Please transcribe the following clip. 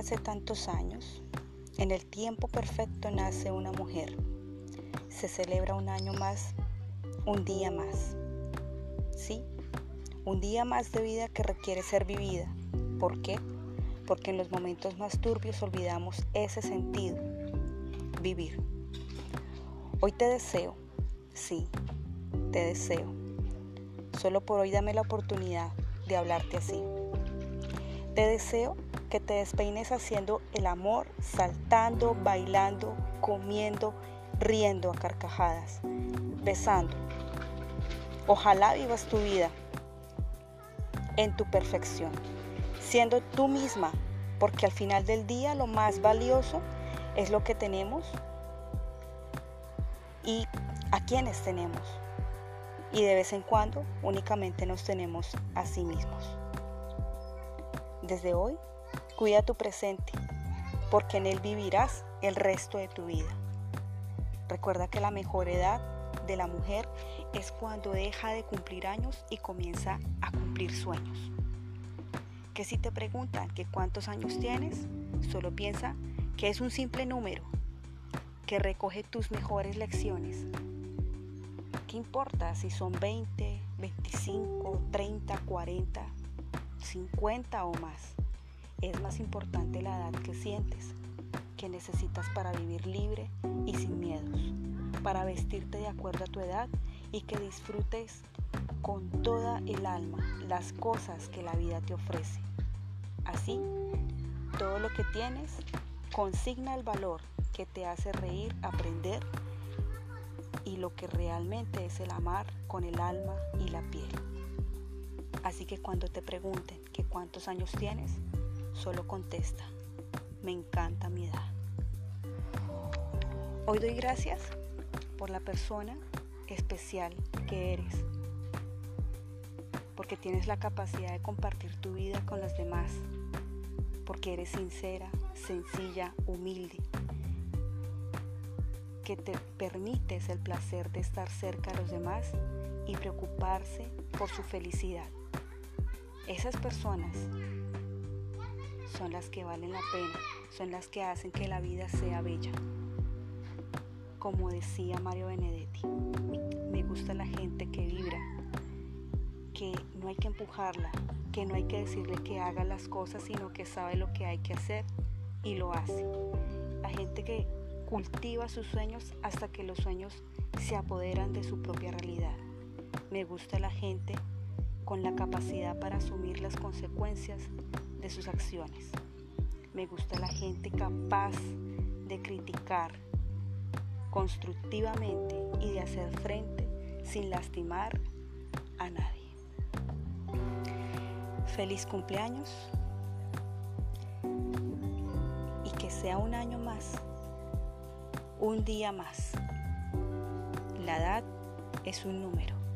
hace tantos años, en el tiempo perfecto nace una mujer. Se celebra un año más, un día más. Sí, un día más de vida que requiere ser vivida. ¿Por qué? Porque en los momentos más turbios olvidamos ese sentido, vivir. Hoy te deseo, sí, te deseo. Solo por hoy dame la oportunidad de hablarte así. Te deseo que te despeines haciendo el amor, saltando, bailando, comiendo, riendo a carcajadas, besando. Ojalá vivas tu vida en tu perfección, siendo tú misma, porque al final del día lo más valioso es lo que tenemos y a quienes tenemos. Y de vez en cuando únicamente nos tenemos a sí mismos. Desde hoy, cuida tu presente, porque en él vivirás el resto de tu vida. Recuerda que la mejor edad de la mujer es cuando deja de cumplir años y comienza a cumplir sueños. Que si te preguntan que cuántos años tienes, solo piensa que es un simple número que recoge tus mejores lecciones. ¿Qué importa si son 20, 25, 30, 40? 50 o más. Es más importante la edad que sientes, que necesitas para vivir libre y sin miedos, para vestirte de acuerdo a tu edad y que disfrutes con toda el alma las cosas que la vida te ofrece. Así, todo lo que tienes consigna el valor que te hace reír, aprender y lo que realmente es el amar con el alma y la piel. Así que cuando te pregunten que cuántos años tienes, solo contesta, me encanta mi edad. Hoy doy gracias por la persona especial que eres, porque tienes la capacidad de compartir tu vida con los demás, porque eres sincera, sencilla, humilde, que te permites el placer de estar cerca de los demás y preocuparse por su felicidad. Esas personas son las que valen la pena, son las que hacen que la vida sea bella. Como decía Mario Benedetti, me gusta la gente que vibra, que no hay que empujarla, que no hay que decirle que haga las cosas, sino que sabe lo que hay que hacer y lo hace. La gente que cultiva sus sueños hasta que los sueños se apoderan de su propia realidad. Me gusta la gente con la capacidad para asumir las consecuencias de sus acciones. Me gusta la gente capaz de criticar constructivamente y de hacer frente sin lastimar a nadie. Feliz cumpleaños y que sea un año más, un día más. La edad es un número.